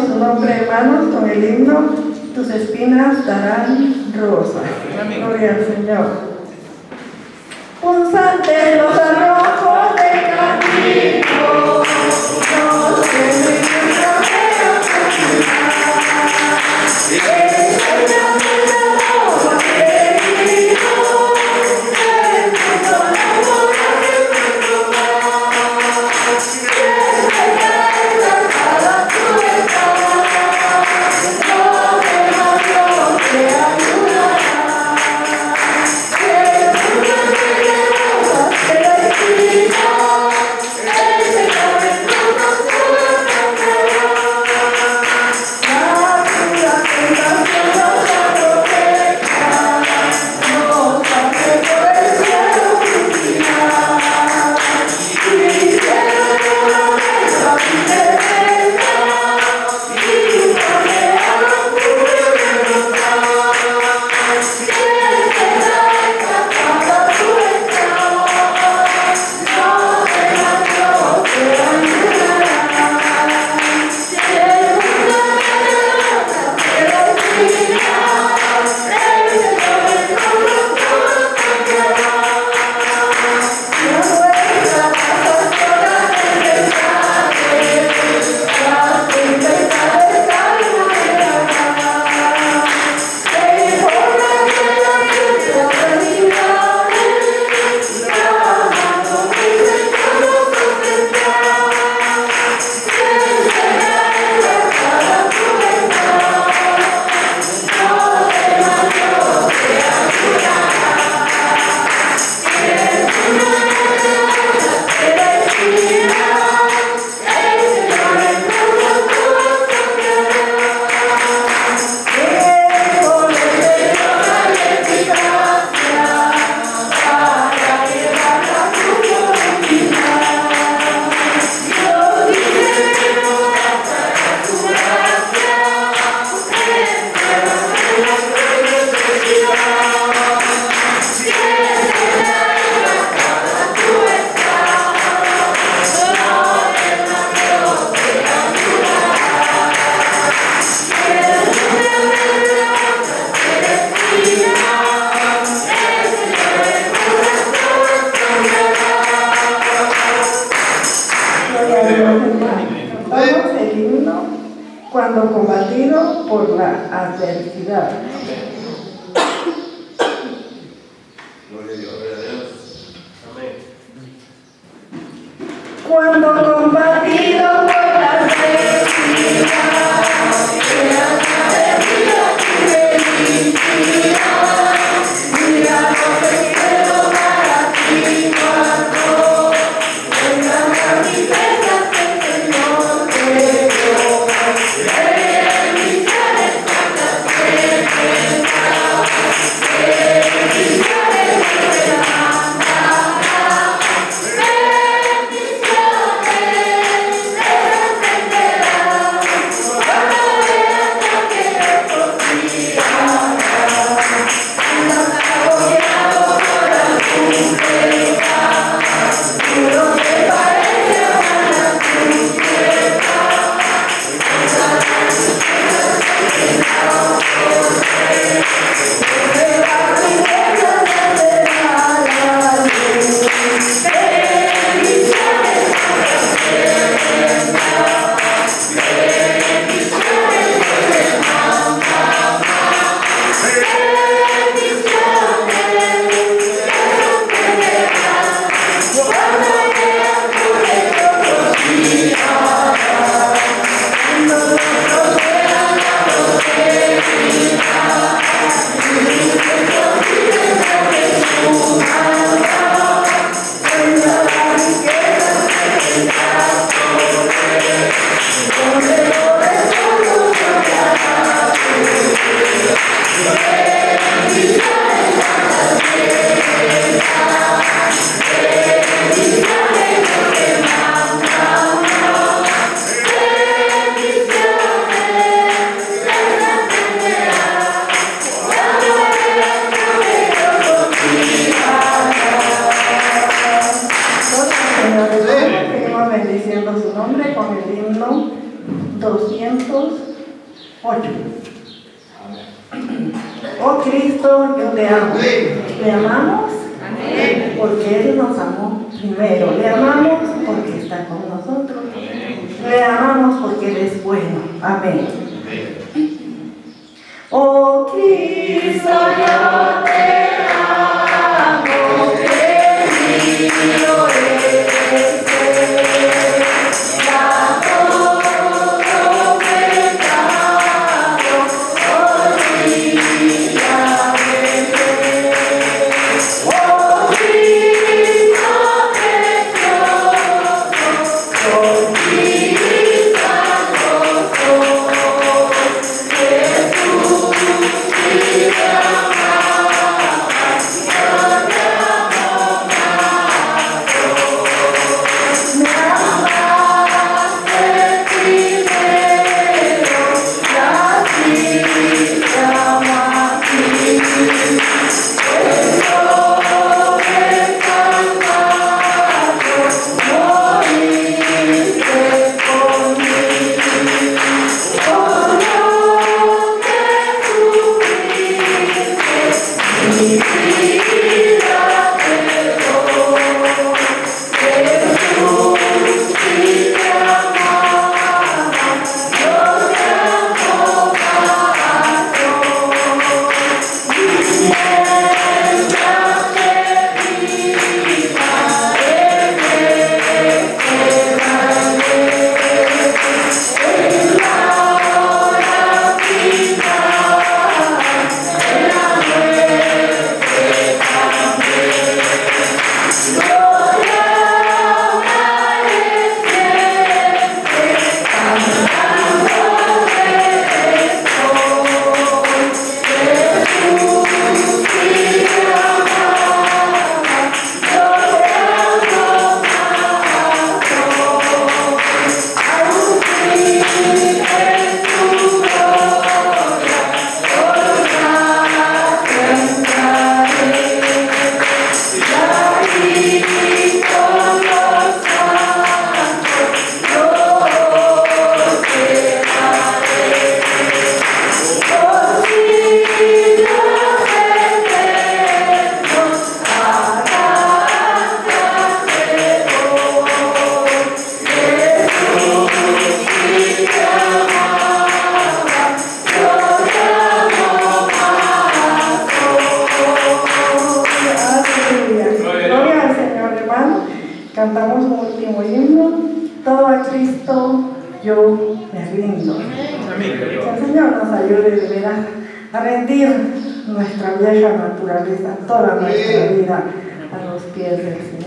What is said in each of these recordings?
Su nombre, hermanos, con el himno, tus espinas darán rosa. Gloria al Señor. Punzante los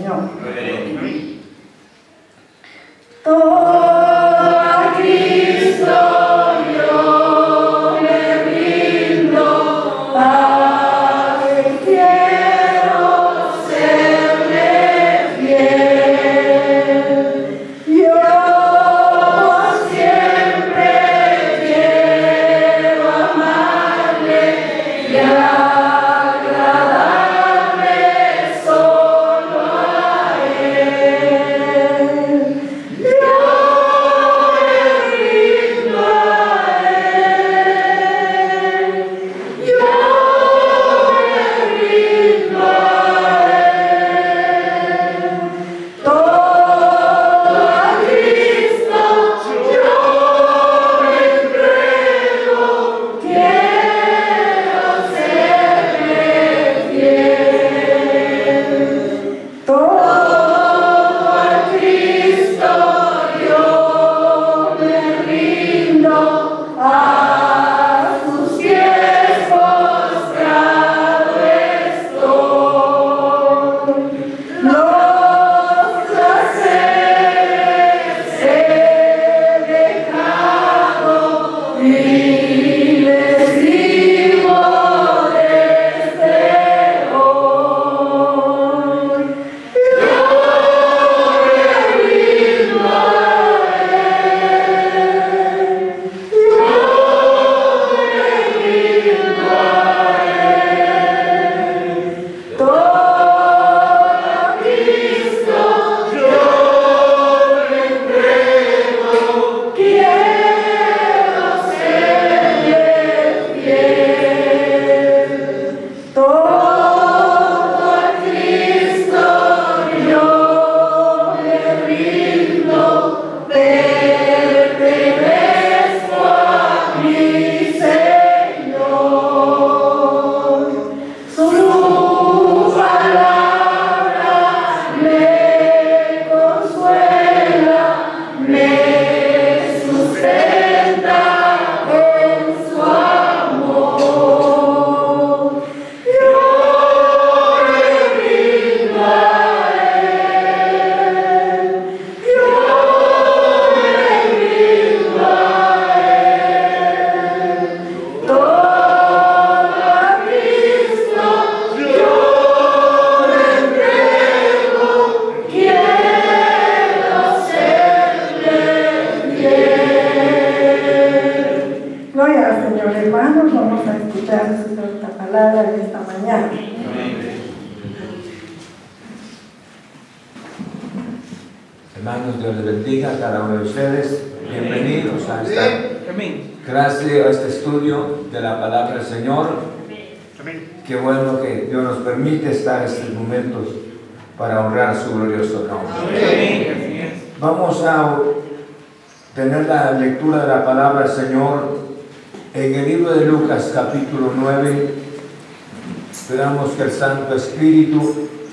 Yeah.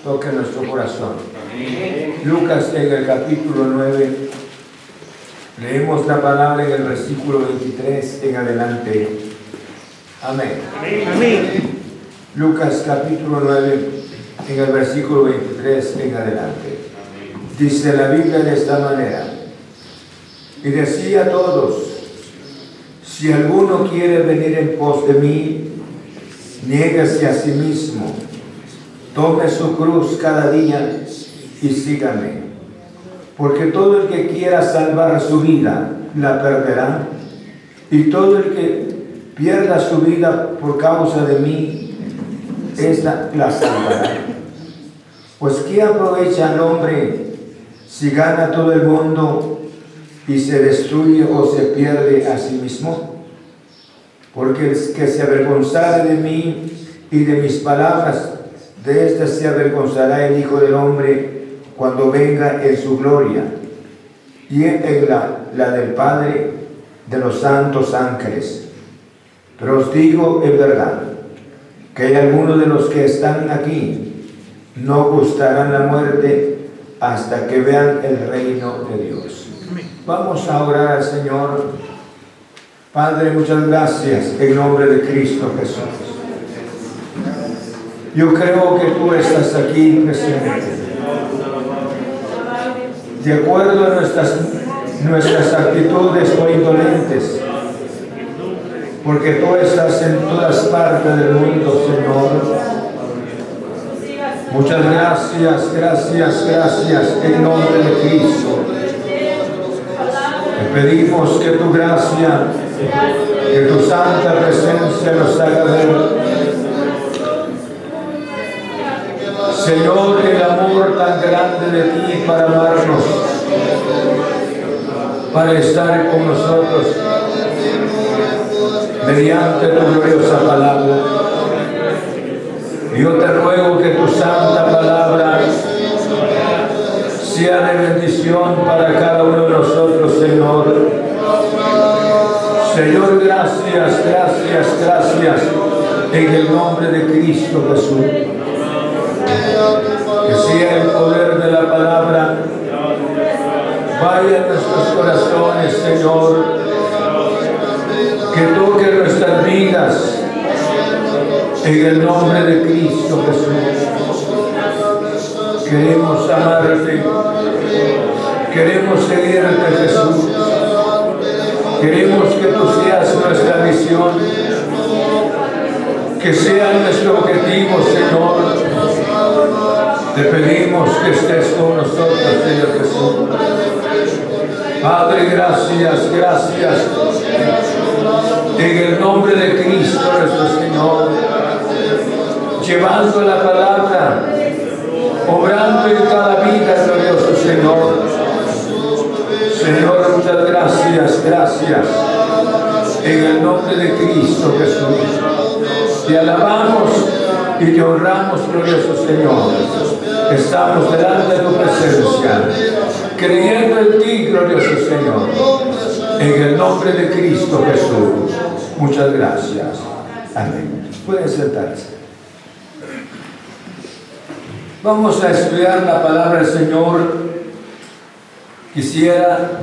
Toque nuestro corazón. Lucas en el capítulo 9, leemos la palabra en el versículo 23 en adelante. Amén. Amén. Lucas capítulo 9, en el versículo 23 en adelante. Dice la Biblia de esta manera. Y decía a todos, si alguno quiere venir en pos de mí, niégase a sí mismo, tome su cruz cada día y sígame. Porque todo el que quiera salvar su vida la perderá, y todo el que pierda su vida por causa de mí, esta la salvará. Pues ¿qué aprovecha el hombre si gana todo el mundo y se destruye o se pierde a sí mismo? Porque el que se avergonzare de mí y de mis palabras, de éste se avergonzará el Hijo del Hombre cuando venga en su gloria y en la, la del Padre de los santos ángeles. Pero os digo en verdad que algunos de los que están aquí no gustarán la muerte hasta que vean el reino de Dios. Vamos a orar al Señor. Padre, muchas gracias en nombre de Cristo Jesús. Yo creo que tú estás aquí presente de acuerdo a nuestras, nuestras actitudes o indolentes, porque tú estás en todas partes del mundo, Señor. Muchas gracias, gracias, gracias en nombre de Cristo. Te pedimos que tu gracia, que tu santa presencia nos haga ver Señor, el amor tan grande de ti para amarnos, para estar con nosotros, mediante tu gloriosa palabra. Yo te ruego que tu santa palabra sea de bendición para cada uno de nosotros, Señor. Señor, gracias, gracias, gracias, en el nombre de Cristo Jesús sea el poder de la palabra vaya a nuestros corazones, Señor, que toque nuestras vidas en el nombre de Cristo Jesús. Queremos amarte, queremos seguirte Jesús, queremos que tú seas nuestra visión, que sea nuestro objetivo, Señor te pedimos que estés con nosotros, Señor Jesús. Padre, gracias, gracias. En el nombre de Cristo nuestro Señor, llevando la palabra, obrando en cada vida, glorioso Señor. Señor, muchas gracias, gracias. En el nombre de Cristo Jesús. Te alabamos y te honramos, glorioso Señor. Estamos delante de tu presencia, creyendo en ti, glorioso Señor. En el nombre de Cristo Jesús. Muchas gracias. Amén. Pueden sentarse. Vamos a estudiar la palabra del Señor. Quisiera,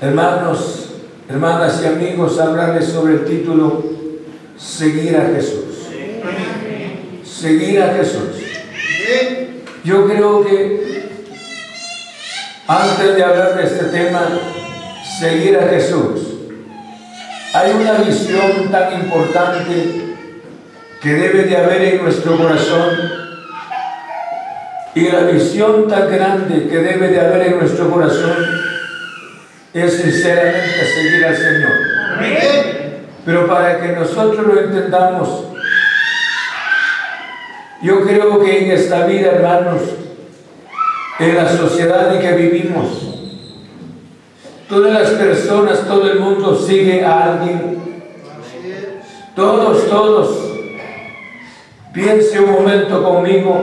hermanos, hermanas y amigos, hablarles sobre el título Seguir a Jesús seguir a Jesús. Yo creo que antes de hablar de este tema, seguir a Jesús, hay una visión tan importante que debe de haber en nuestro corazón y la visión tan grande que debe de haber en nuestro corazón es sinceramente seguir al Señor. Pero para que nosotros lo entendamos, yo creo que en esta vida, hermanos, en la sociedad en que vivimos. Todas las personas, todo el mundo sigue a alguien. Todos, todos. Piense un momento conmigo.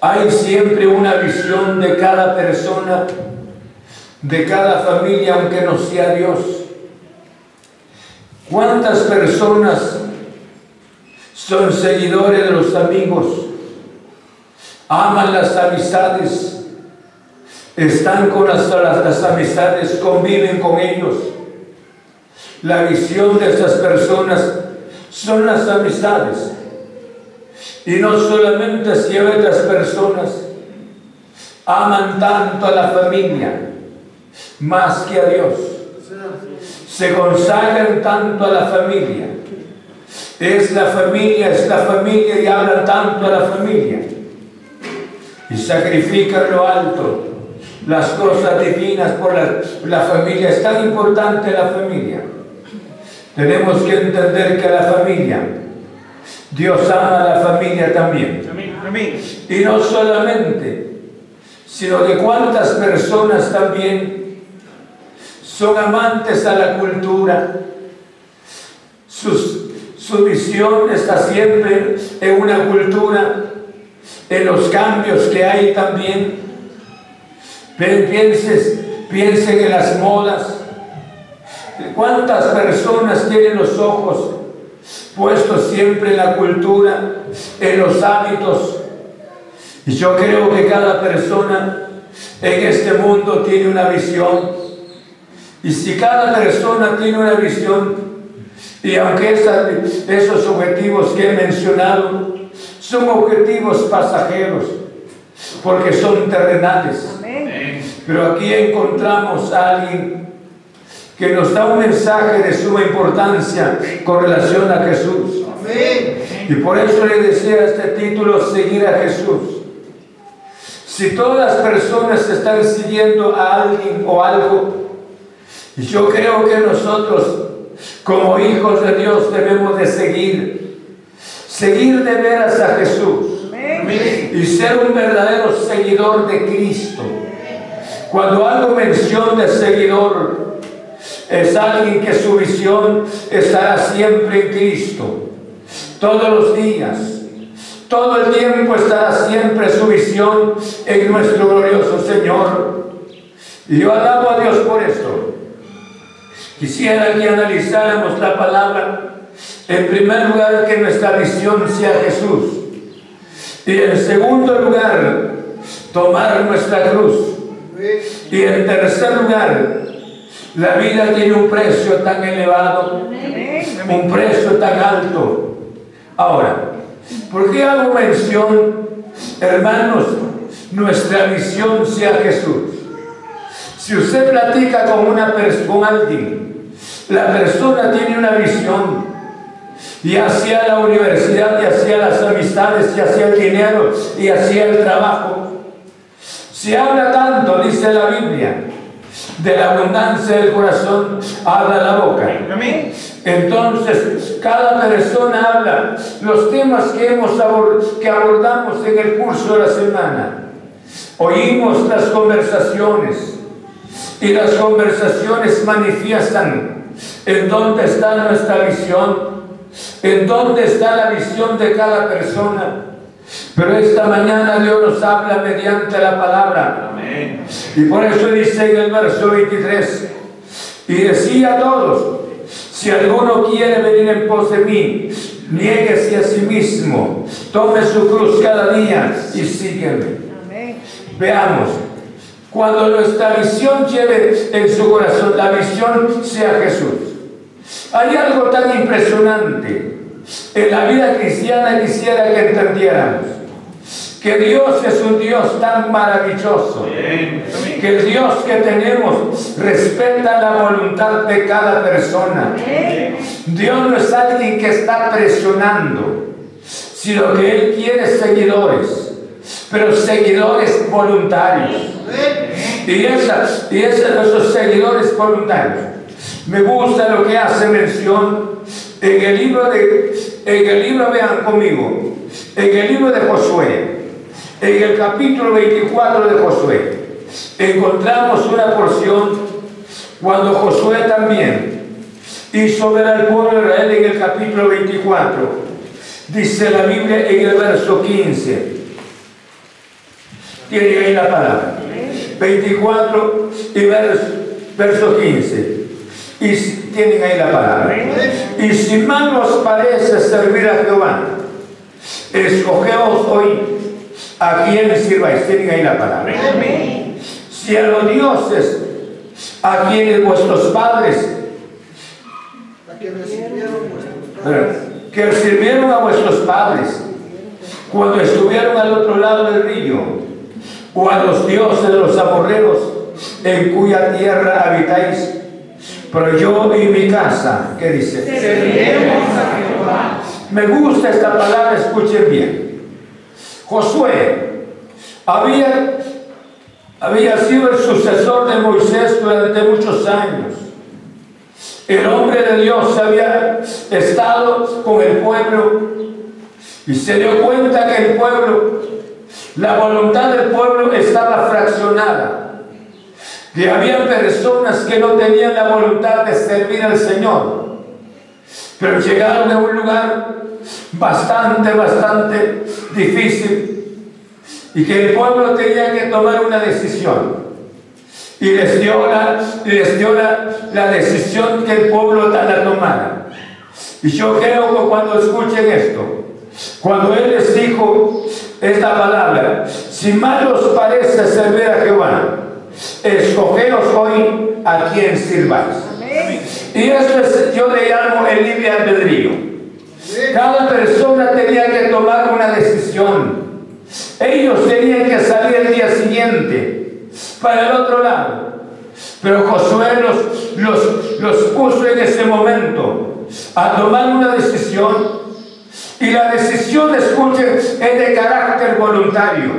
Hay siempre una visión de cada persona, de cada familia, aunque no sea Dios. ¿Cuántas personas son seguidores de los amigos? Aman las amistades, están con las, amistades, conviven con ellos. La visión de estas personas son las amistades. Y no solamente estas personas aman tanto a la familia, más que a Dios. Se consagran tanto a la familia. Es la familia, es la familia y hablan tanto a la familia. Y sacrifican lo alto, las cosas divinas por la, la familia. Es tan importante la familia. Tenemos que entender que la familia, Dios ama a la familia también. Y no solamente, sino que cuántas personas también son amantes a la cultura. Su visión está siempre en una cultura, en los cambios que hay también. Pero piensen en las modas. ¿Cuántas personas tienen los ojos puestos siempre en la cultura, en los hábitos? Y yo creo que cada persona en este mundo tiene una visión y si cada persona tiene una visión, y aunque esos objetivos que he mencionado son objetivos pasajeros, porque son terrenales, pero aquí encontramos a alguien que nos da un mensaje de suma importancia con relación a Jesús. Y por eso le decía este título, seguir a Jesús. Si todas las personas están siguiendo a alguien o algo, yo creo que nosotros, como hijos de Dios, debemos de seguir, seguir de veras a Jesús y ser un verdadero seguidor de Cristo. Cuando hago mención de seguidor, es alguien que su visión estará siempre en Cristo, todos los días. Todo el tiempo estará siempre su visión en nuestro glorioso Señor. Y yo alabo a Dios por esto. Quisiera que analizáramos la palabra, en primer lugar, que nuestra visión sea Jesús. Y en segundo lugar, tomar nuestra cruz. Y en tercer lugar, la vida tiene un precio tan elevado, un precio tan alto. Ahora, ¿por qué hago mención, hermanos, nuestra visión sea Jesús? Si usted platica con una persona, alguien, la persona tiene una visión y hacia la universidad, y hacia las amistades, y hacia el dinero, y hacia el trabajo. Se habla tanto, dice la Biblia, de la abundancia del corazón, habla la boca. Entonces, cada persona habla los temas que, hemos que abordamos en el curso de la semana. Oímos las conversaciones y las conversaciones manifiestan ¿En dónde está nuestra visión? ¿En dónde está la visión de cada persona? Pero esta mañana Dios nos habla mediante la palabra. Amén. Y por eso dice en el verso 23, y decía a todos, si alguno quiere venir en pos de mí, niéguese a sí mismo, tome su cruz cada día y sígueme. Amén. Veamos, cuando nuestra visión lleve en su corazón, la visión sea Jesús. Hay algo tan impresionante en la vida cristiana quisiera que entendiéramos. Que Dios es un Dios tan maravilloso. Que el Dios que tenemos respeta la voluntad de cada persona. Dios no es alguien que está presionando, sino que Él quiere seguidores pero seguidores voluntarios. Y, esas, y esos nuestros seguidores voluntarios. Me gusta lo que hace mención en el libro de, en el libro, vean conmigo, en el libro de Josué. en el capítulo 24 de Josué, encontramos una porción cuando Josué también hizo ver al pueblo de Israel en el capítulo 24. Dice la Biblia en el verso 15. Tiene ahí la palabra. 24 y verso, 15. Y tienen ahí la palabra. Y si mal os parece servir a Jehová, escogeos hoy a quien sirváis. Tienen ahí la palabra. Si a los dioses, a quienes vuestros padres que sirvieron a vuestros padres cuando estuvieron al otro lado del río, o a los dioses de los amorreros en cuya tierra habitáis. Pero yo y mi casa, ¿qué dice? Me gusta esta palabra, escuchen bien. Josué había, había sido el sucesor de Moisés durante muchos años. El hombre de Dios había estado con el pueblo y se dio cuenta que el pueblo, la voluntad del pueblo estaba fraccionada. Que había personas que no tenían la voluntad de servir al Señor. Pero llegaron a un lugar bastante, bastante difícil y que el pueblo tenía que tomar una decisión y les dio la, les dio la, decisión que el pueblo la tomara. Y yo creo que cuando escuchen esto, cuando Él les dijo esta palabra, si mal os parece servir a Jehová, escogeos hoy a quien sirváis. Y eso es, yo le llamo el libre albedrío. Cada persona tenía que tomar una decisión. Ellos tenían que salir el día siguiente para el otro lado. Pero Josué los, los, los puso en ese momento a tomar una decisión y la decisión, escuchen, es de carácter voluntario.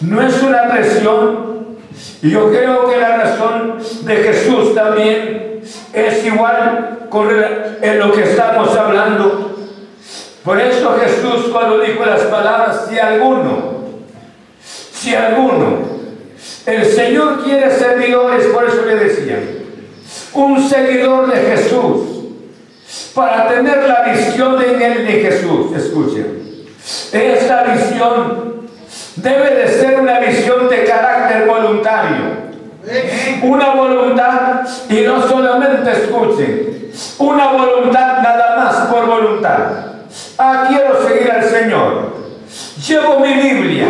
No es una presión. Y yo creo que la razón de Jesús también es igual con lo que estamos hablando. Por eso Jesús cuando dijo las palabras, si alguno, si alguno el Señor quiere servidores, por eso le decía, un seguidor de Jesús, para tener la visión en él de Jesús. Escuchen, esta visión debe de ser una visión de carácter voluntario. Una voluntad, y no solamente escuchen, una voluntad nada más por voluntad. Ah, quiero seguir al Señor. Llevo mi Biblia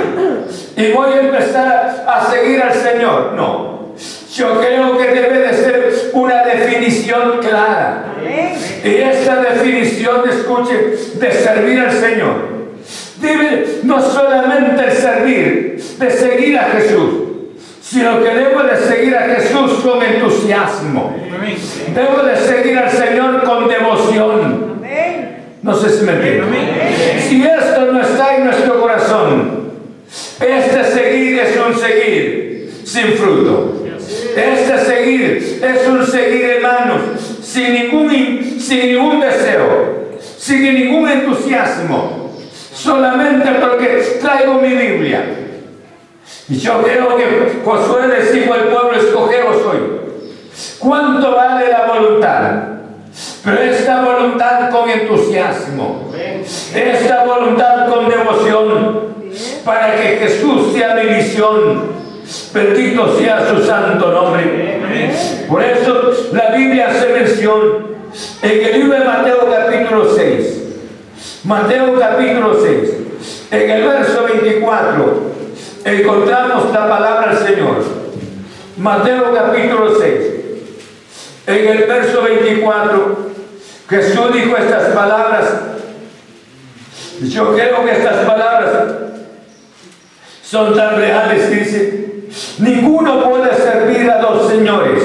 y voy a empezar a seguir al Señor. No. Yo creo que debe de ser una definición clara. Y esta definición, escuche, de servir al Señor. Debe no solamente el servir, de seguir a Jesús, sino que debo de seguir a Jesús con entusiasmo. Debo de seguir al Señor con devoción. No sé si me entienden. Si esto no está en nuestro corazón, este seguir es un seguir sin fruto. Este seguir es un seguir, hermanos, sin ningún, sin ningún deseo, sin ningún entusiasmo, solamente porque traigo mi Biblia. Y yo creo que Josué les dijo al pueblo, escogeos hoy. ¿Cuánto vale la voluntad? Pero esta voluntad con entusiasmo, esta voluntad con devoción, para que Jesús sea mi visión. Bendito sea su santo nombre. Por eso la Biblia hace mención en el libro de Mateo capítulo 6. Mateo capítulo 6. En el verso 24 encontramos la palabra del Señor. Mateo capítulo 6. En el verso 24 Jesús dijo estas palabras. Yo creo que estas palabras son tan reales dice, ninguno puede servir a dos señores,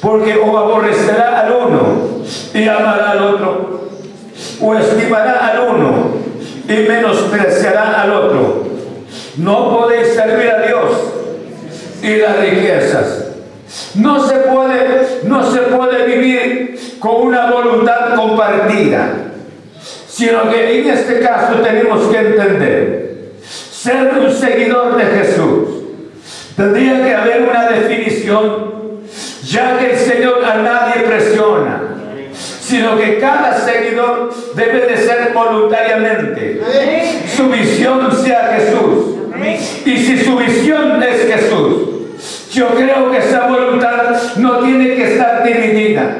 porque o aborrecerá al uno y amará al otro, o estimará al uno y menospreciará al otro. No podéis servir a Dios y las riquezas. No se puede, no se puede vivir con una voluntad compartida, sino que en este caso tenemos que entender ser un seguidor de Jesús, tendría que haber una definición, ya que el Señor a nadie presiona, sino que cada seguidor debe de ser voluntariamente. Su visión sea Jesús. Y si su visión es Jesús, yo creo que esa voluntad no tiene que estar dividida.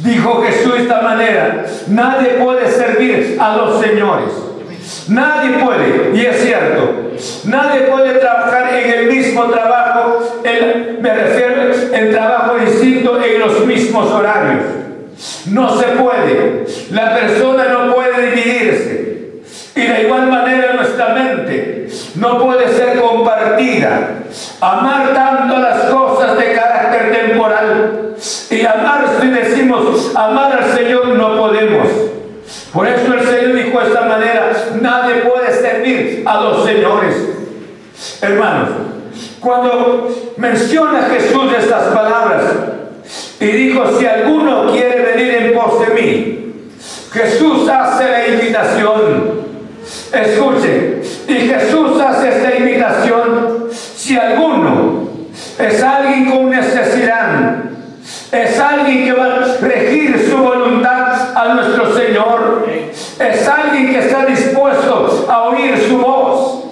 Dijo Jesús de esta manera, nadie puede servir a los señores. Nadie puede, y es cierto, nadie puede trabajar en el mismo trabajo, me refiero en trabajo distinto en los mismos horarios. No se puede. La persona no puede dividirse. Y de igual manera nuestra mente no puede ser compartida. Amar tanto las cosas de carácter temporal y amar si decimos amar al Señor no podemos. Por eso el Señor dijo de esta manera, nadie puede servir a los señores. Hermanos, cuando menciona Jesús estas palabras y dijo, si alguno quiere venir en pos de mí, Jesús hace la invitación. Escuchen, y Jesús hace esta invitación si alguno es alguien con necesidad, es alguien que va a regir su voluntad a nuestro Señor, es alguien que está dispuesto a oír su voz,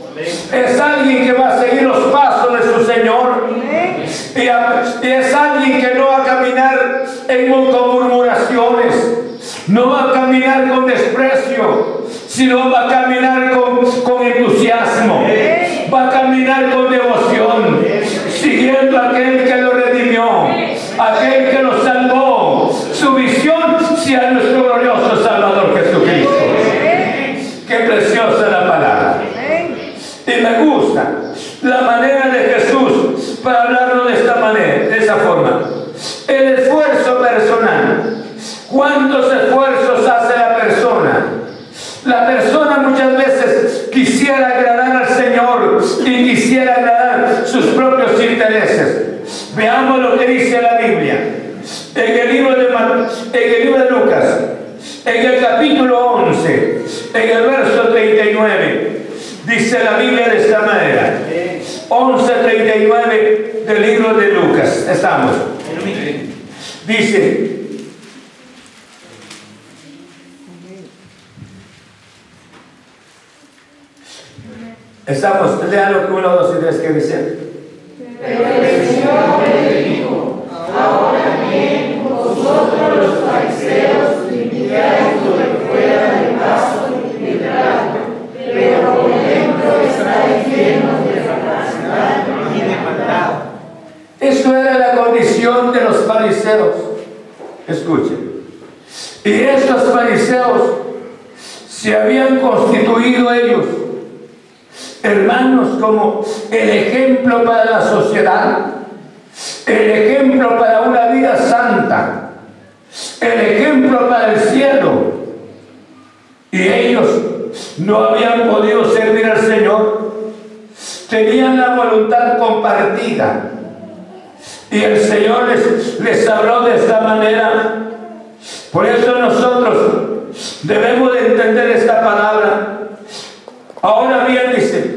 es alguien que va a seguir los pasos de su Señor, y, es alguien que no va a caminar en, con murmuraciones, no va a caminar con desprecio, sino va a caminar con, con entusiasmo, va a caminar con devoción, siguiendo a aquel que lo redimió, aquel que lo salvó. Su visión sea nuestro glorioso Salvador Jesucristo. Qué preciosa la palabra. Y me gusta la manera de Jesús para hablarlo de esta manera, de esa forma. El esfuerzo personal. ¿Cuántos esfuerzos hace la persona? La persona muchas veces quisiera agradar al Señor y quisiera agradar sus propios intereses. Veamos lo que dice la Biblia. En el libro de, en el libro de Lucas, en el capítulo 11, en el verso 39, dice la Biblia de esta manera. 11.39 del libro de Lucas. Estamos. Dice, Estamos, lean uno, dos y tres que dice. Pero el Señor le dijo, ahora bien, vosotros los fariseos limpiáis lo fuera del vaso y del plato, pero por dentro estáis llenos de capacidad y de maldad. Esto era la condición de los fariseos. Escuchen. Y estos fariseos se habían constituido ellos hermanos, como el ejemplo para la sociedad, el ejemplo para una vida santa, el ejemplo para el cielo. Y ellos no habían podido servir al Señor, tenían la voluntad compartida. Y el Señor les, habló de esta manera. Por eso nosotros debemos de entender esta palabra Ahora bien dice,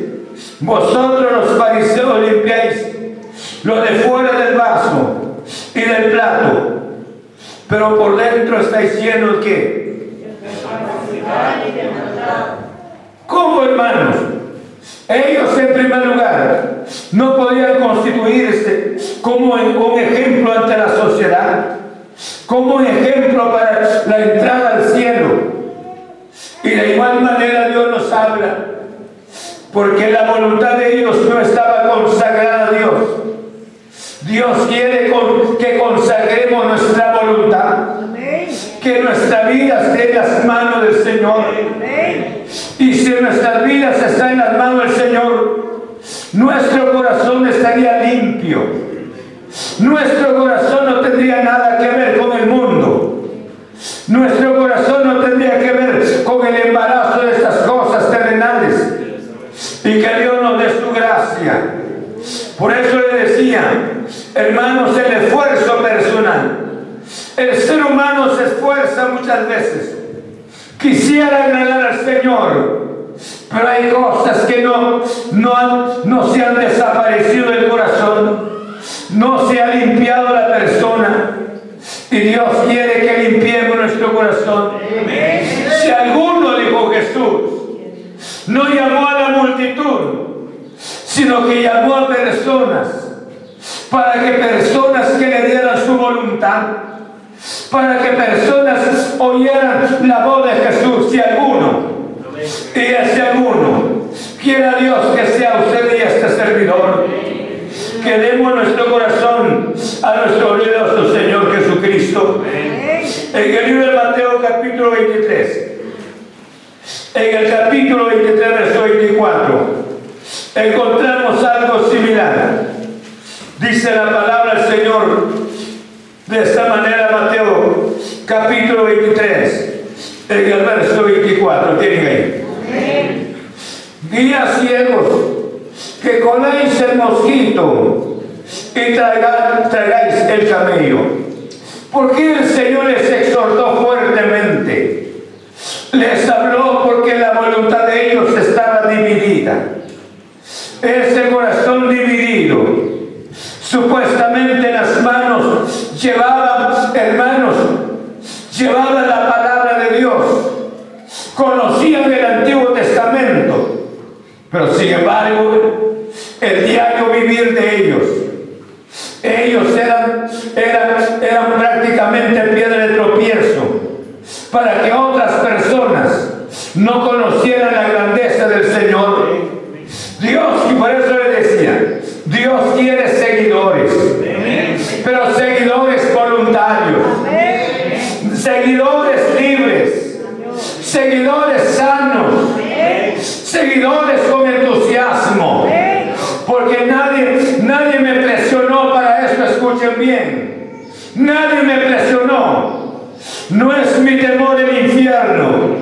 vosotros los fariseos limpiáis lo de fuera del vaso y del plato, pero por dentro estáis llenos qué? ¿Cómo hermanos? Ellos en primer lugar no podían constituirse como un ejemplo ante la sociedad, como un ejemplo para la entrada al cielo. Y de igual manera Dios nos habla porque la voluntad de Dios no estaba consagrada a Dios. Dios quiere que consagremos nuestra voluntad, que nuestra vida esté en las manos del Señor. Y si nuestras vidas están en las manos del Señor, nuestro corazón estaría limpio. Nuestro corazón no tendría nada que ver con el mundo. Nuestro corazón no tendría que ver con el embarazo de estas cosas terrenales y que Dios nos dé su gracia. Por eso le decía, hermanos, el esfuerzo personal. El ser humano se esfuerza muchas veces. Quisiera agradar al Señor, Pero hay cosas que no, no, no se han desaparecido del corazón, no se ha limpiado la persona. Y Dios quiere que limpiemos nuestro corazón. Si alguno, dijo Jesús, no llamó a la multitud, sino que llamó a personas, para que personas que le dieran su voluntad, para que personas oyeran la voz de Jesús, si alguno, y ese alguno, quiera Dios que sea usted y este servidor, que demos nuestro corazón a nuestro glorioso Señor Jesucristo. En el libro de Mateo capítulo 23, en el capítulo 23, verso 24, encontramos algo similar. Dice la palabra del Señor de esta manera, Mateo capítulo 23, en el verso 24. Tienen ahí. Guías ciegos, que coláis el mosquito y traigáis el camello. Porque el Señor les exhortó fuertemente. Les habló voluntad de ellos estaba dividida. Ese corazón dividido, supuestamente en las manos llevaban, hermanos, llevaban la palabra de Dios, conocían el Antiguo Testamento, pero sin embargo, el diario vivir de ellos, ellos eran, eran, eran prácticamente piedra de tropiezo para que otras personas no conocieran la grandeza del Señor. Dios, y por eso le decía, Dios quiere seguidores, pero seguidores voluntarios, seguidores libres, seguidores sanos, seguidores con entusiasmo, porque nadie, nadie me presionó para eso, escuchen bien, nadie me presionó. No es mi temor el infierno,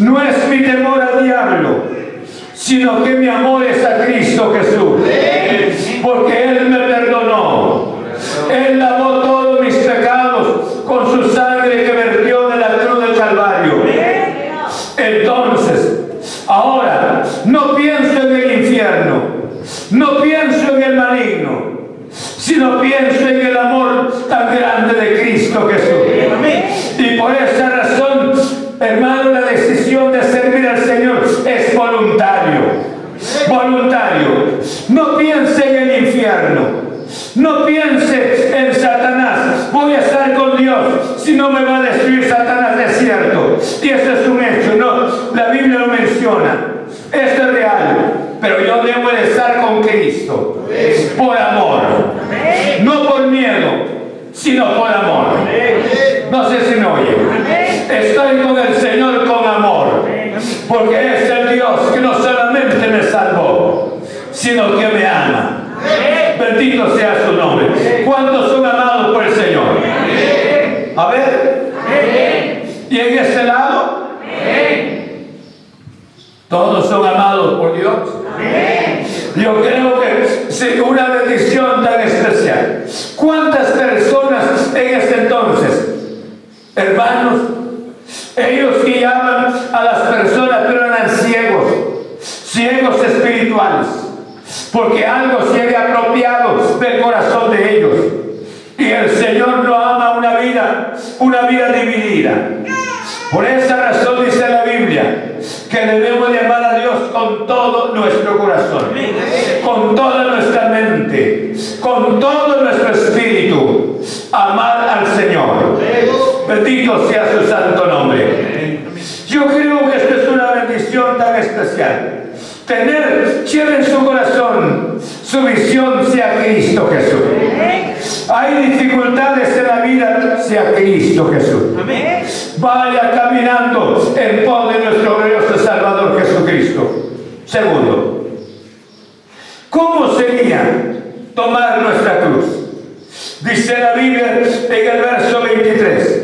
no es mi temor al diablo, sino que mi amor es a Cristo Jesús. Porque Él me perdonó. Él lavó todos mis pecados con su sangre que vertió de la cruz del Calvario. Entonces, ahora no pienso en el infierno, no pienso en el maligno, sino pienso en el amor tan grande de Cristo Jesús. Y por esa razón, hermano, la decisión de servir al Señor es voluntario. Voluntario. No piense en el infierno. No piense en Satanás. Voy a estar con Dios. Si me va a destruir Satanás, es cierto. Y eso es un hecho. No, la Biblia lo menciona. Esto es real. Pero yo debo de estar con Cristo. Por amor. No por miedo, sino por amor. No sé si me oye. Estoy con el Señor con amor. Porque es el Dios que no solamente me salvó, sino que me ama. Bendito sea su nombre. ¿Cuántos son amados por el Señor? A ver. ¿Y en este lado? Todos son amados por Dios. Yo creo que es una bendición tan especial. ¿Cuántas personas en este entonces, hermanos, ellos guiaban a las personas, pero eran ciegos, ciegos espirituales, porque algo se había apropiado del corazón de ellos. Y el Señor no ama una vida, una vida dividida. Por esa razón dice la Biblia que debemos de amar a Dios con todo nuestro corazón, con toda nuestra mente, con todo nuestro espíritu. Amar al Bendito sea su santo nombre. Yo creo que esto es una bendición tan especial. Tener, lleve en su corazón, su visión sea Cristo Jesús. Hay dificultades en la vida, sea Cristo Jesús. Vaya caminando en pos de nuestro glorioso Salvador Jesucristo. Segundo, ¿cómo sería tomar nuestra cruz? Dice la Biblia en el verso 23.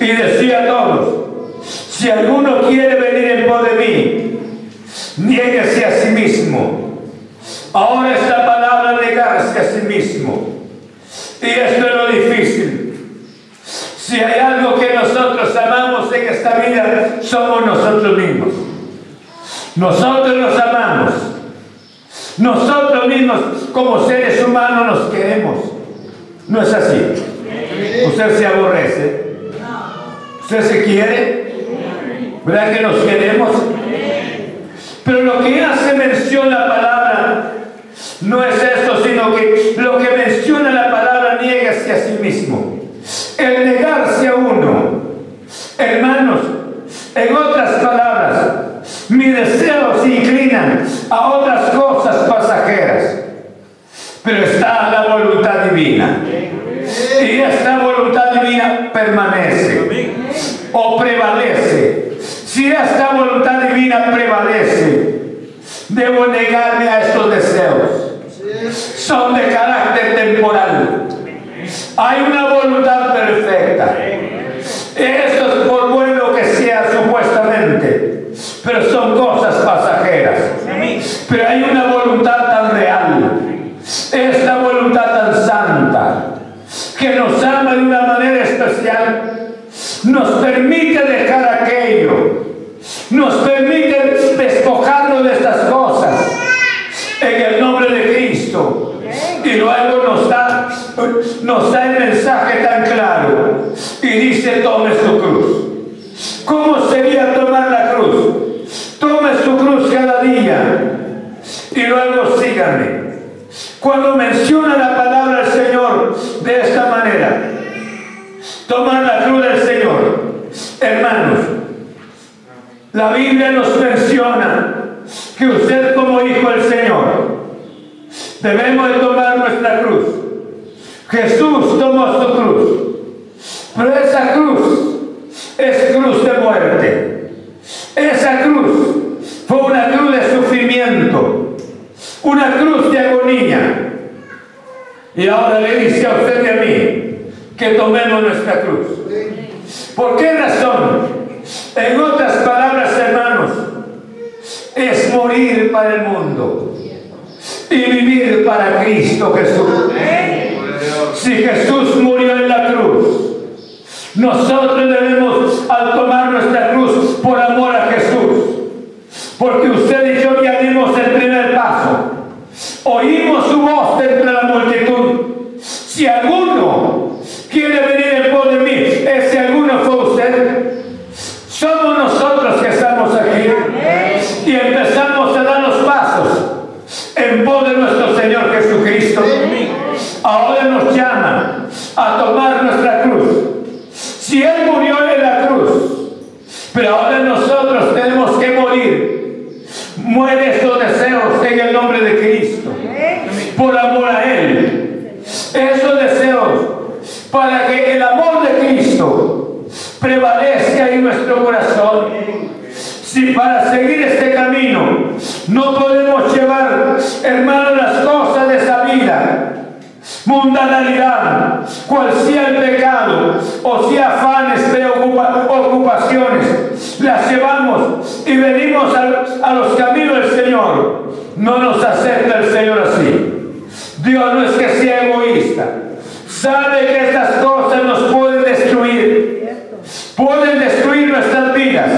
Y decía a todos, si alguno quiere venir en pos de mí, niéguese a sí mismo. Ahora esta palabra negarse a sí mismo. Y esto es lo difícil. Si hay algo que nosotros amamos en esta vida, somos nosotros mismos. Nosotros nos amamos. Nosotros mismos como seres humanos nos queremos. No es así. Usted se aborrece. Usted se quiere. ¿Verdad que nos queremos? Pero lo que hace mención la palabra no es eso, sino que lo que menciona la palabra niégase a sí mismo. El negarse a uno. Hermanos, en otras palabras, mis deseos se inclinan a otras cosas pasajeras, pero está la voluntad divina. Y esta voluntad divina permanece o prevalece. Si esta voluntad divina prevalece, debo negarme a estos deseos. Son de carácter temporal. Hay una voluntad perfecta. Eso es por bueno que sea supuestamente, pero son cosas pasajeras. Pero hay una Por amor a Él. Esos deseos para que el amor de Cristo prevalezca en nuestro corazón. Si para seguir este camino no podemos llevar, hermanos, las cosas de esa vida, mundanalidad, cual sea el pecado, o sea afanes, preocupaciones, las llevamos y venimos a los caminos del Señor. No nos acepta el Señor así. Dios no es que sea egoísta. Sabe que estas cosas nos pueden destruir. Pueden destruir nuestras vidas.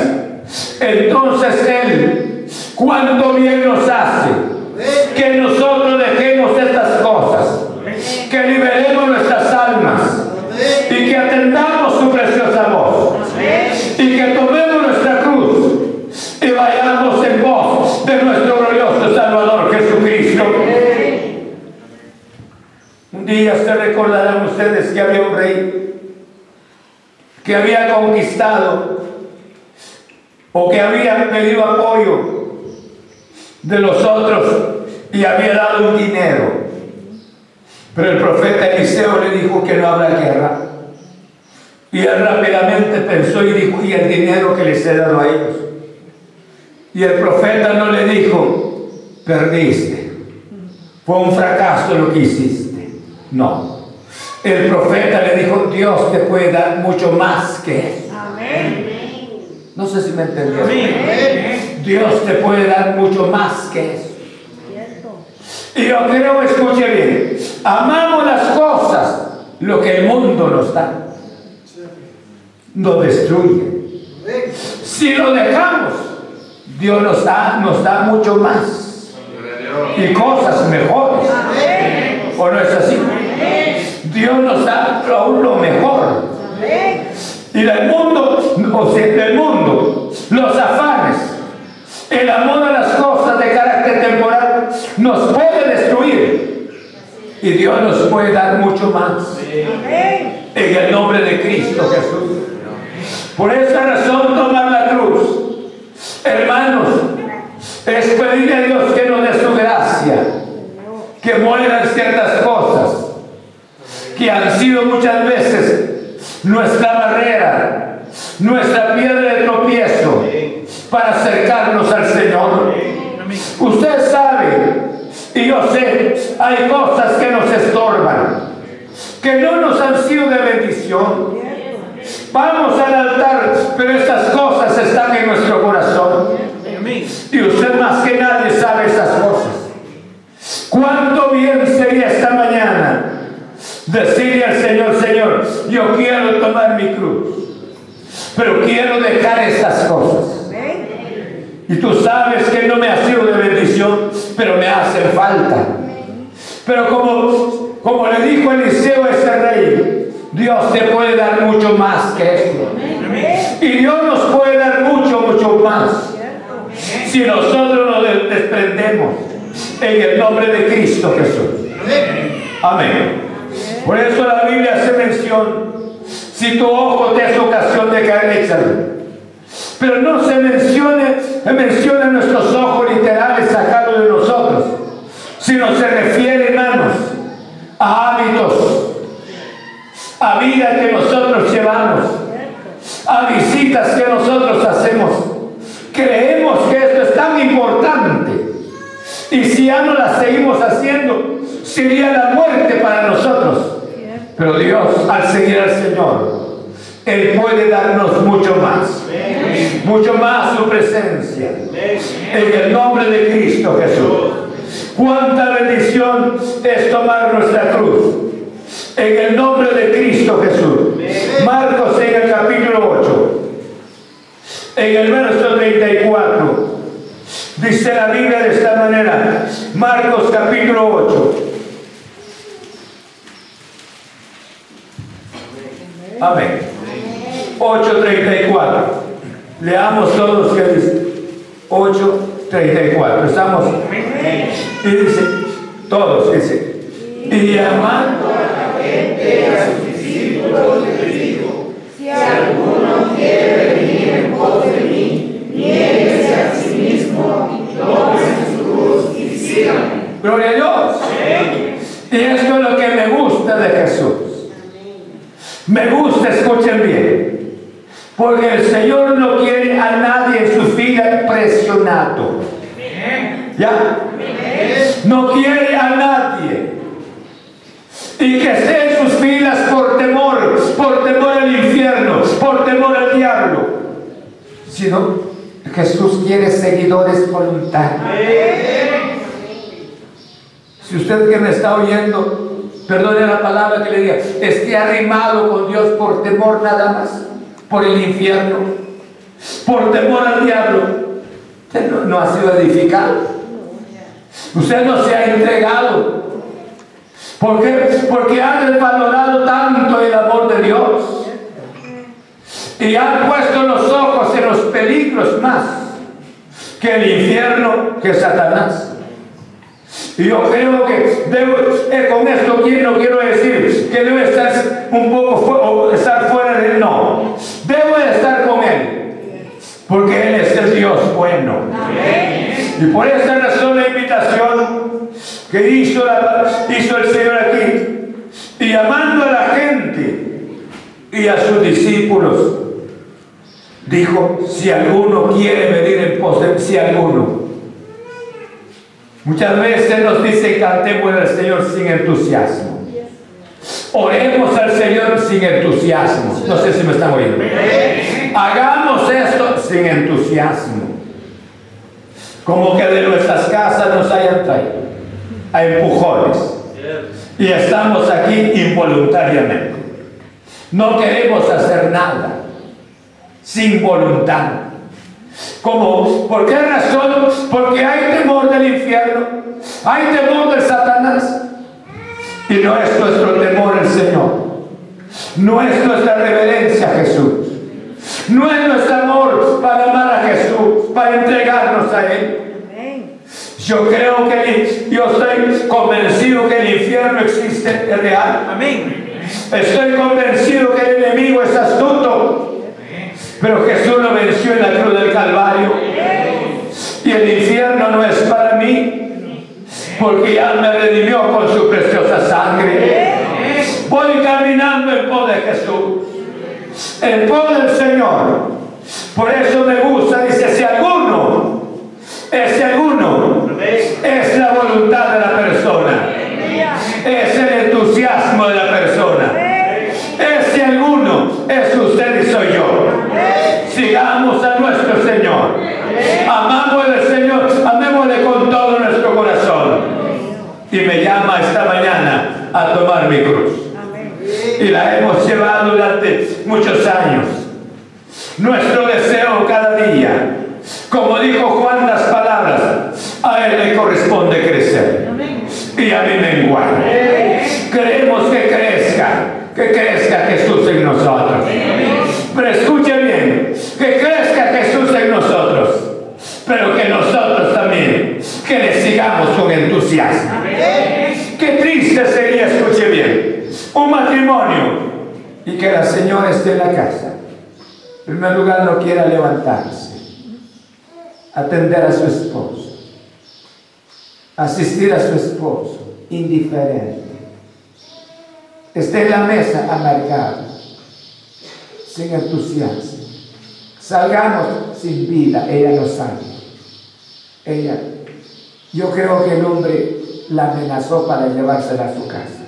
Entonces Él, cuánto bien nos hace que nosotros dejemos estas cosas, que liberemos nuestras almas y que atendamos su preciosa voz y que tomemos nuestra cruz y vayamos en voz de nuestro glorioso Salvador Jesucristo. Un día se recordarán ustedes que había un rey que había conquistado o que había pedido apoyo de los otros y había dado un dinero. Pero el profeta Eliseo le dijo que no habrá guerra. Y él rápidamente pensó y dijo, ¿y el dinero que les he dado a ellos? Y el profeta no le dijo, perdiste. Fue un fracaso lo que hiciste. No. El profeta le dijo, Dios te puede dar mucho más que eso. No sé si me entendió. Dios te puede dar mucho más que eso. Y yo creo, escuche bien, amamos las cosas, lo que el mundo nos da. Nos destruye. Si lo dejamos, Dios nos da, nos da mucho más y cosas mejores. ¿O no es así? Dios nos da aún lo mejor. Y del mundo, o sea, del mundo, los afanes, el amor a las cosas de carácter temporal nos puede destruir. Y Dios nos puede dar mucho más. En el nombre de Cristo Jesús. Por esa razón tomar la cruz. Hermanos, es pedirle a Dios que nos dé su gracia. Que mueran ciertas cosas que han sido muchas veces nuestra barrera, nuestra piedra de tropiezo para acercarnos al Señor. Usted sabe, y yo sé, hay cosas que nos estorban, que no nos han sido de bendición. Vamos al altar, pero estas cosas están en nuestro corazón. Y usted más que nadie sabe esas cosas. ¿Cuánto bien sería decirle al Señor, Señor, yo quiero tomar mi cruz, pero quiero dejar estas cosas? Y tú sabes que no me ha sido de bendición, pero me hace falta. Pero como, como le dijo Eliseo a ese rey, Dios te puede dar mucho más que esto. Y Dios nos puede dar mucho, mucho más. Si nosotros nos desprendemos en el nombre de Cristo Jesús. Amén. Por eso la Biblia hace mención, si tu ojo te es ocasión de caer, échalo. Pero no se mencione, menciona nuestros ojos literales sacados de nosotros, sino se refiere, hermanos, a hábitos, a vida que nosotros llevamos, a visitas que nosotros hacemos. Creemos que esto es tan importante. Y si ya no la seguimos haciendo, sería la muerte para nosotros. Pero Dios, al seguir al Señor, Él puede darnos mucho más. Mucho más su presencia. En el nombre de Cristo Jesús. Cuánta bendición es tomar nuestra cruz. En el nombre de Cristo Jesús. Marcos en el capítulo 8. En el verso 34. Dice la Biblia de esta manera. Marcos capítulo 8. Amén. 8.34. Leamos todos que dice. 8.34. Estamos. Y dice, todos, dice. Y llamando a la gente, a sus discípulos, les dijo, si alguno quiere venir en pos de mí, nieguese Gloria a Dios. Y esto es lo que me gusta de Jesús. Me gusta, escuchen bien, porque el Señor no quiere a nadie en su vida presionado. ¿Ya? No quiere a nadie. Y que esté en sus filas por temor, por temor al infierno, por temor al diablo. Sino Jesús quiere seguidores voluntarios. Si usted que me está oyendo perdone la palabra que le diga, esté arrimado con Dios por temor nada más, por el infierno, por temor al diablo. Usted no, ha sido edificado. Usted no se ha entregado. ¿Por qué? Porque ha desvalorado tanto el amor de Dios. Y ha puesto los ojos en los peligros más que el infierno, que Satanás. Y yo creo que debo, eh, con esto no quiero decir que debe estar un poco o estar fuera de él, no. Debo de estar con él, porque él es el Dios bueno. Y por esta razón la invitación que hizo, hizo el Señor aquí, y llamando a la gente y a sus discípulos, dijo, si alguno quiere venir en pos de si alguno, Muchas veces nos dice cantemos al Señor sin entusiasmo. Oremos al Señor sin entusiasmo. No sé si me están oyendo. Hagamos esto sin entusiasmo. Como que de nuestras casas nos hayan traído a empujones. Y estamos aquí involuntariamente. No queremos hacer nada sin voluntad. ¿Cómo? ¿Por qué razón? Porque hay temor del infierno, hay temor de Satanás. Y no es nuestro temor el Señor. No es nuestra reverencia a Jesús. No es nuestro amor para amar a Jesús, para entregarnos a Él. Yo creo que yo estoy convencido que el infierno existe, es real. Amén. Estoy convencido que el enemigo es astuto. Pero Jesús lo venció en la cruz del Calvario. Y el infierno no es para mí, porque ya me redimió con su preciosa sangre. Voy caminando en pos de Jesús, en pos del Señor. Por eso me gusta, dice, si alguno, ese alguno es la voluntad de la persona, es el entusiasmo de la persona. Ese alguno es usted y soy yo. Sigamos a nuestro Señor. Amamos al Señor, amémosle con todo nuestro corazón. Y me llama esta mañana a tomar mi cruz. Y la hemos llevado durante muchos años. Nuestro deseo cada día, como dijo Juan las palabras, a él le corresponde crecer. Y a mí menguar. Queremos que crezca, que crezca Jesús en nosotros. Pero escuche bien, que crezca Jesús en nosotros, pero que nosotros también, que le sigamos con entusiasmo. Qué triste sería, escuche bien, un matrimonio y señora esté en la casa. En primer lugar, no quiera levantarse, atender a su esposo, asistir a su esposo, indiferente. Esté en la mesa amargado, sin entusiasmo. Salgamos sin vida, ella lo sabe. Ella, yo creo que el hombre la amenazó para llevársela a su casa.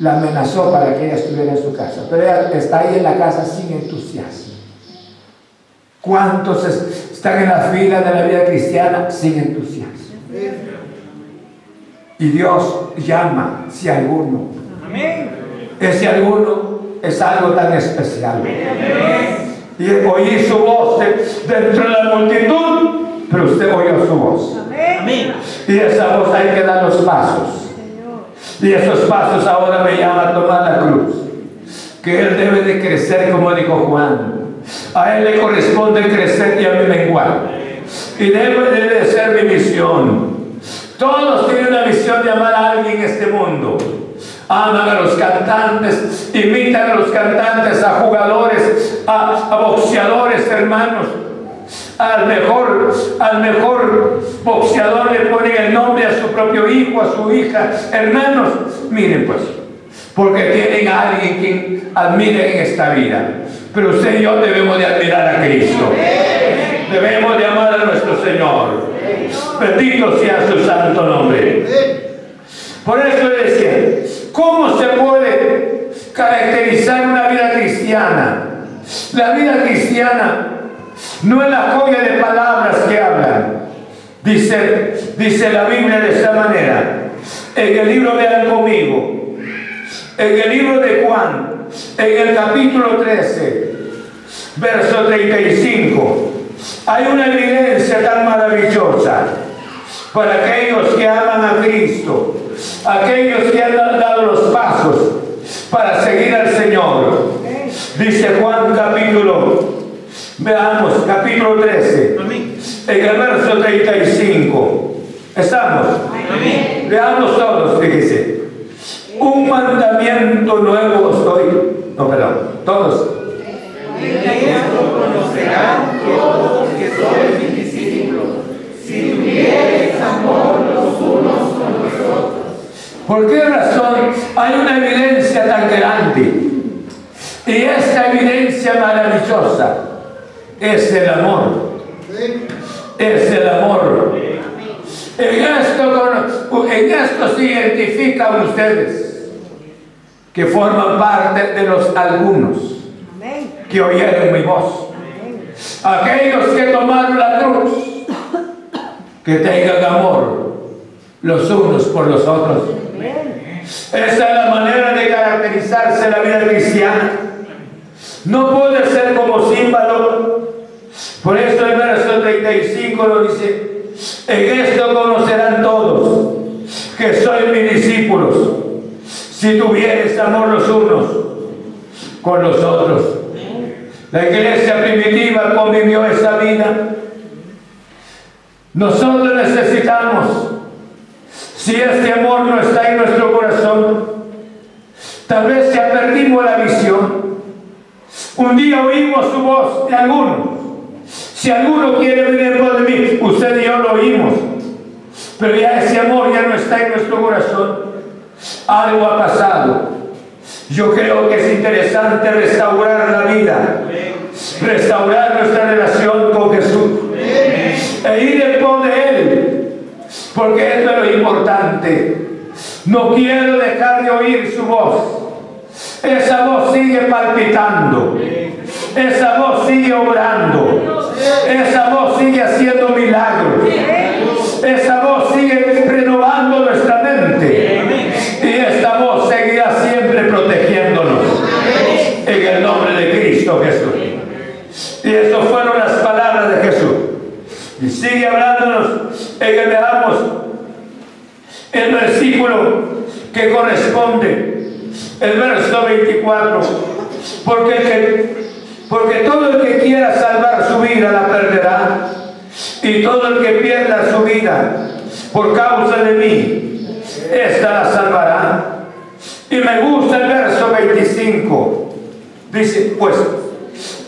La amenazó para que ella estuviera en su casa, pero ella está ahí en la casa sin entusiasmo. ¿Cuántos están en la fila de la vida cristiana sin entusiasmo? Y Dios llama si alguno. Ese alguno es algo tan especial. Y oí su voz dentro de la multitud, pero usted oyó su voz. Y esa voz hay que dar los pasos. Y esos pasos ahora me llaman a tomar la cruz. Que Él debe de crecer como dijo Juan. A Él le corresponde crecer y a mí menguar. Y debe, debe de ser mi misión. Todos tienen una misión de amar a alguien en este mundo. Aman a los cantantes, imitan a los cantantes, a jugadores, a boxeadores, hermanos al mejor, al mejor boxeador le ponen el nombre a su propio hijo, a su hija. Hermanos, miren pues, porque tienen a alguien quien admire en esta vida. Pero usted y yo debemos de admirar a Cristo. Debemos de amar a nuestro Señor. Bendito sea su santo nombre. Por eso decía, ¿cómo se puede caracterizar una vida cristiana? La vida cristiana no es la joya de palabras que hablan. Dice, dice la Biblia de esta manera. En el libro de conmigo. En el libro de Juan. En el capítulo 13. Verso 35. Hay una evidencia tan maravillosa para aquellos que aman a Cristo, aquellos que han dado los pasos para seguir al Señor. Dice Juan capítulo Veamos, capítulo 13. En el verso 35. ¿Estamos? Veamos todos, fíjese. Un mandamiento nuevo estoy. No, perdón, todos. esto conocerán todos que sois mis discípulos, si tuvieres amor los unos con los otros. ¿Por qué razón hay una evidencia tan grande? Y esta evidencia maravillosa es el amor. Es el amor. En esto, en esto se identifican ustedes que forman parte de los algunos que oyeron mi voz. Aquellos que tomaron la cruz, que tengan amor los unos por los otros. Esa es la manera de caracterizarse la vida cristiana. No puede Por eso el verso 35 lo dice, en esto conocerán todos que sois mis discípulos, si tuvieres amor los unos con los otros. La iglesia primitiva convivió esa vida. Nosotros necesitamos, si este amor no está en nuestro corazón, tal vez ya perdimos la visión. Un día oímos su voz de alguno. Si alguno quiere venir por de mí, usted y yo lo oímos. Pero ya ese amor ya no está en nuestro corazón. Algo ha pasado. Yo creo que es interesante restaurar la vida, restaurar nuestra relación con Jesús e ir pos de Él, porque esto es lo importante. No quiero dejar de oír su voz. Esa voz sigue palpitando. Esa voz sigue obrando. Esa voz sigue haciendo milagros. Esa voz sigue renovando nuestra mente. Y esta voz seguirá siempre protegiéndonos. En el nombre de Cristo Jesús. Y estas fueron las palabras de Jesús. Y sigue hablándonos en el veamos el versículo que corresponde, el verso 24. Porque, porque todo el que quiera salvar su vida la perderá y todo el que pierda su vida por causa de mí, esta la salvará. Y me gusta el verso 25. Dice, pues,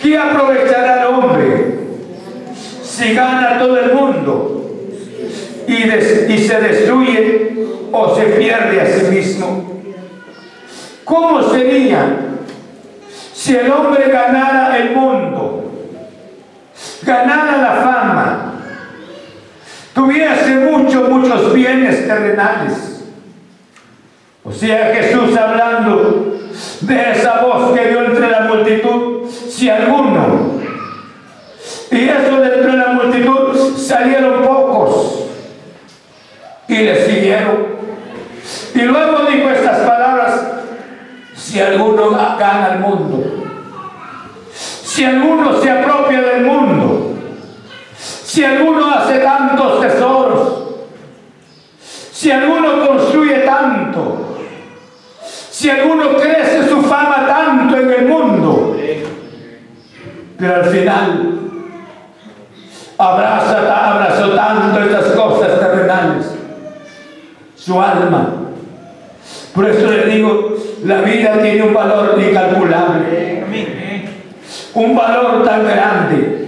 ¿qué aprovechará el hombre si gana todo el mundo y, y se destruye o se pierde a sí mismo? ¿Cómo sería si el hombre ganara el mundo, ganara la fama, tuviese muchos, muchos bienes terrenales. O sea, Jesús hablando de esa voz que dio entre la multitud, si alguno, y eso dentro de la multitud salieron pocos y le siguieron. Y luego dijo estas palabras, si alguno gana el mundo, si alguno se apropia del mundo, si alguno hace tantos tesoros, si alguno construye tanto, si alguno crece su fama tanto en el mundo, pero al final abraza, abrazó tanto estas cosas terrenales, su alma. Por eso le digo, la vida tiene un valor incalculable, un valor tan grande.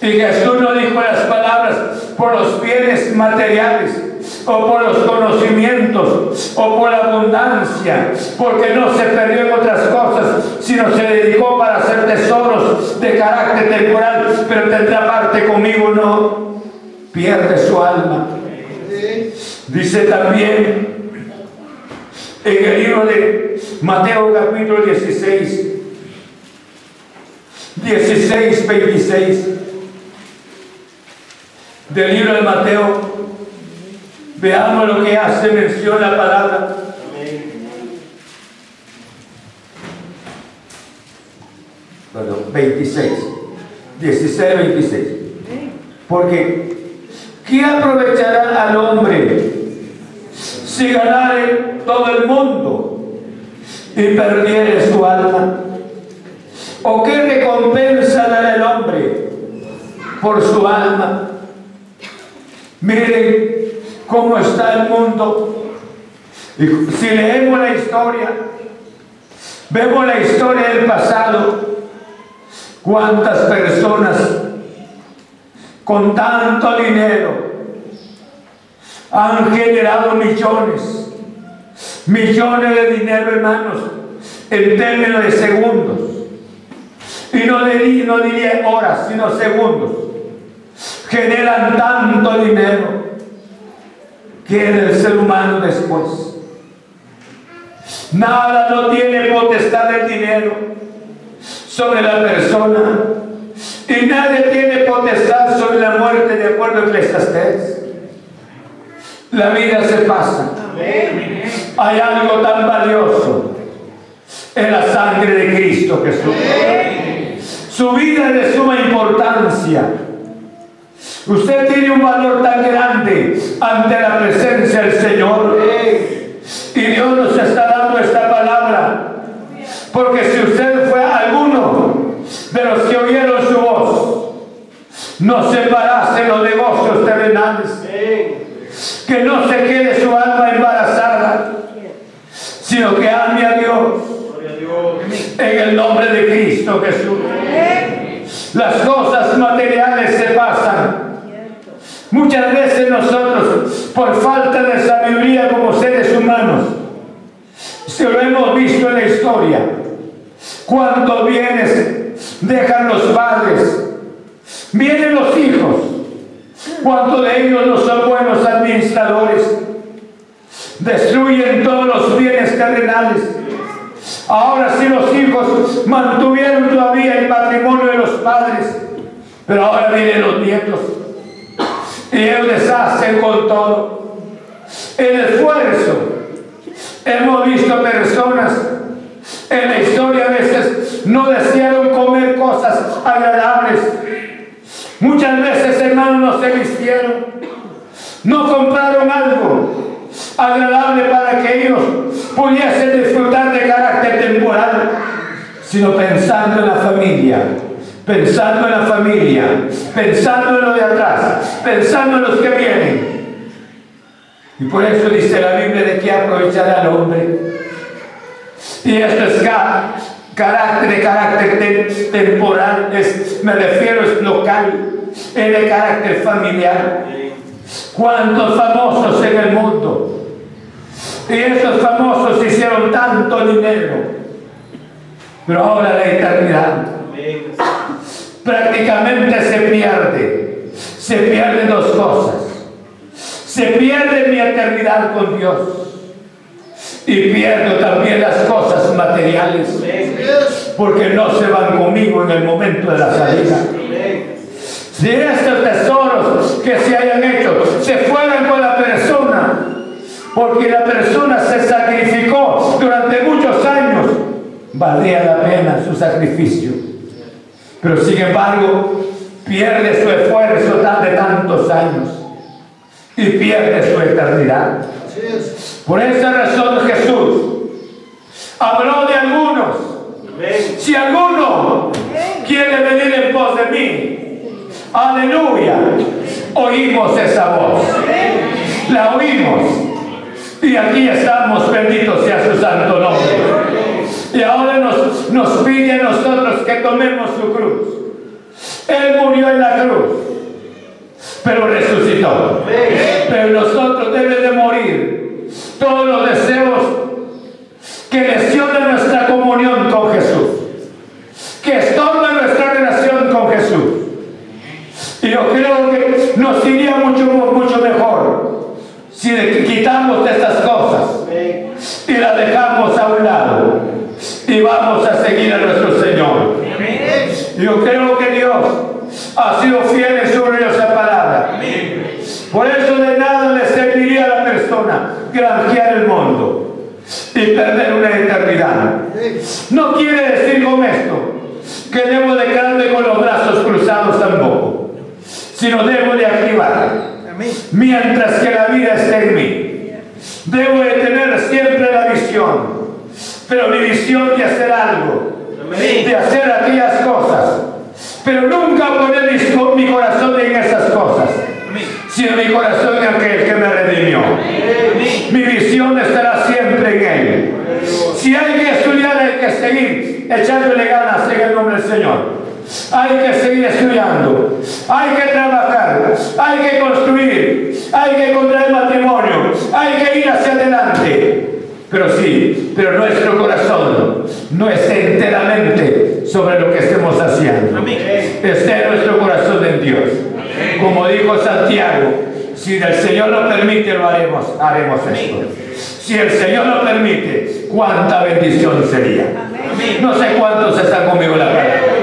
Y Jesús no dijo las palabras por los bienes materiales o por los conocimientos o por la abundancia, porque no se perdió en otras cosas, sino se dedicó para hacer tesoros de carácter temporal, pero tendrá parte conmigo, no pierde su alma. Dice también en el libro de Mateo capítulo 16, 16, 26 del libro de Mateo, veamos lo que hace mención la palabra. Perdón, 26. 16, 26. Porque, ¿qué aprovechará al hombre si ganare todo el mundo y perdiere su alma? ¿O qué recompensa dará el hombre por su alma? Miren cómo está el mundo. Si leemos la historia, vemos la historia del pasado, cuántas personas con tanto dinero han generado millones, millones de dinero, hermanos, en términos de segundos. Y no diría, no diría horas, sino segundos generan tanto dinero que el ser humano después. Nada no tiene potestad del dinero sobre la persona y nadie tiene potestad sobre la muerte de acuerdo a Eclesiastés. La vida se pasa. Hay algo tan valioso en la sangre de Cristo Jesús. Su vida es de suma importancia. Usted tiene un valor tan grande ante la presencia del Señor. Y Dios nos está dando esta palabra. Porque si usted fue alguno de los que oyeron su voz, no se parase los negocios terrenales. Que no se quede su alma embarazada, sino que ame a Dios en el nombre de Jesús. Las cosas materiales se pasan. Muchas veces nosotros, por falta de sabiduría como seres humanos, se lo hemos visto en la historia. Cuando bienes dejan los padres, vienen los hijos. Cuando de ellos no son buenos administradores, destruyen todos los bienes terrenales Ahora sí los hijos mantuvieron todavía el patrimonio de los padres, pero ahora vienen los nietos y ellos deshacen con todo. El esfuerzo. Hemos visto personas en la historia a veces no desearon comer cosas agradables. Muchas veces, hermanos, no se vistieron, no compraron algo agradable para que ellos pudiesen disfrutar de carácter temporal, sino pensando en la familia, pensando en la familia, pensando en lo de atrás, pensando en los que vienen. Y por eso dice la Biblia de que aprovechará al hombre. Y esto es carácter de carácter temporal, es, me refiero es local, es de carácter familiar. ¿Cuántos famosos en el mundo y esos famosos hicieron tanto dinero. Pero ahora la eternidad prácticamente se pierde. Se pierden dos cosas. Se pierde mi eternidad con Dios. Y pierdo también las cosas materiales. Porque no se van conmigo en el momento de la salida. Si estos tesoros que se hayan hecho se fueran con la persona porque la persona se sacrificó durante muchos años, valía la pena su sacrificio. Pero sin embargo, pierde su esfuerzo de tantos años y pierde su eternidad. Por esa razón Jesús habló de algunos. Si alguno quiere venir en pos de mí, aleluya, oímos esa voz. La oímos y aquí estamos, bendito sea su santo nombre. Y ahora nos, nos pide a nosotros que tomemos su cruz. Él murió en la cruz, pero resucitó. Pero nosotros debe de morir todos los deseos que lesionan nuestra comunión con Jesús, que estorban nuestra relación con Jesús. Y yo creo que nos iría mucho, mucho mejor si quitamos estas cosas y las dejamos a un lado y vamos a seguir a nuestro Señor. Yo creo que Dios ha sido fiel en su gloriosa palabra. Por eso de nada le serviría a la persona granjear el mundo y perder una eternidad. No quiere decir con esto que debo de quedarme con los brazos cruzados tampoco, sino debo de activar Mientras que la vida esté en mí. Debo de tener siempre la visión. Pero mi visión de hacer algo. De hacer aquellas cosas. Pero nunca poner mi corazón en esas cosas. Sino mi corazón en aquel que me redimió. Mi visión estará siempre en él. Si hay que estudiar, hay que seguir echándole ganas en el nombre del Señor. Hay que seguir estudiando, hay que trabajar, hay que construir, hay que contraer matrimonio, hay que ir hacia adelante. Pero sí, pero nuestro corazón no esté enteramente sobre lo que estemos haciendo. Esté nuestro corazón en Dios. Como dijo Santiago, si el Señor lo permite, lo haremos, haremos esto. Si el Señor lo permite, cuánta bendición sería. No sé cuántos están conmigo en la palabra.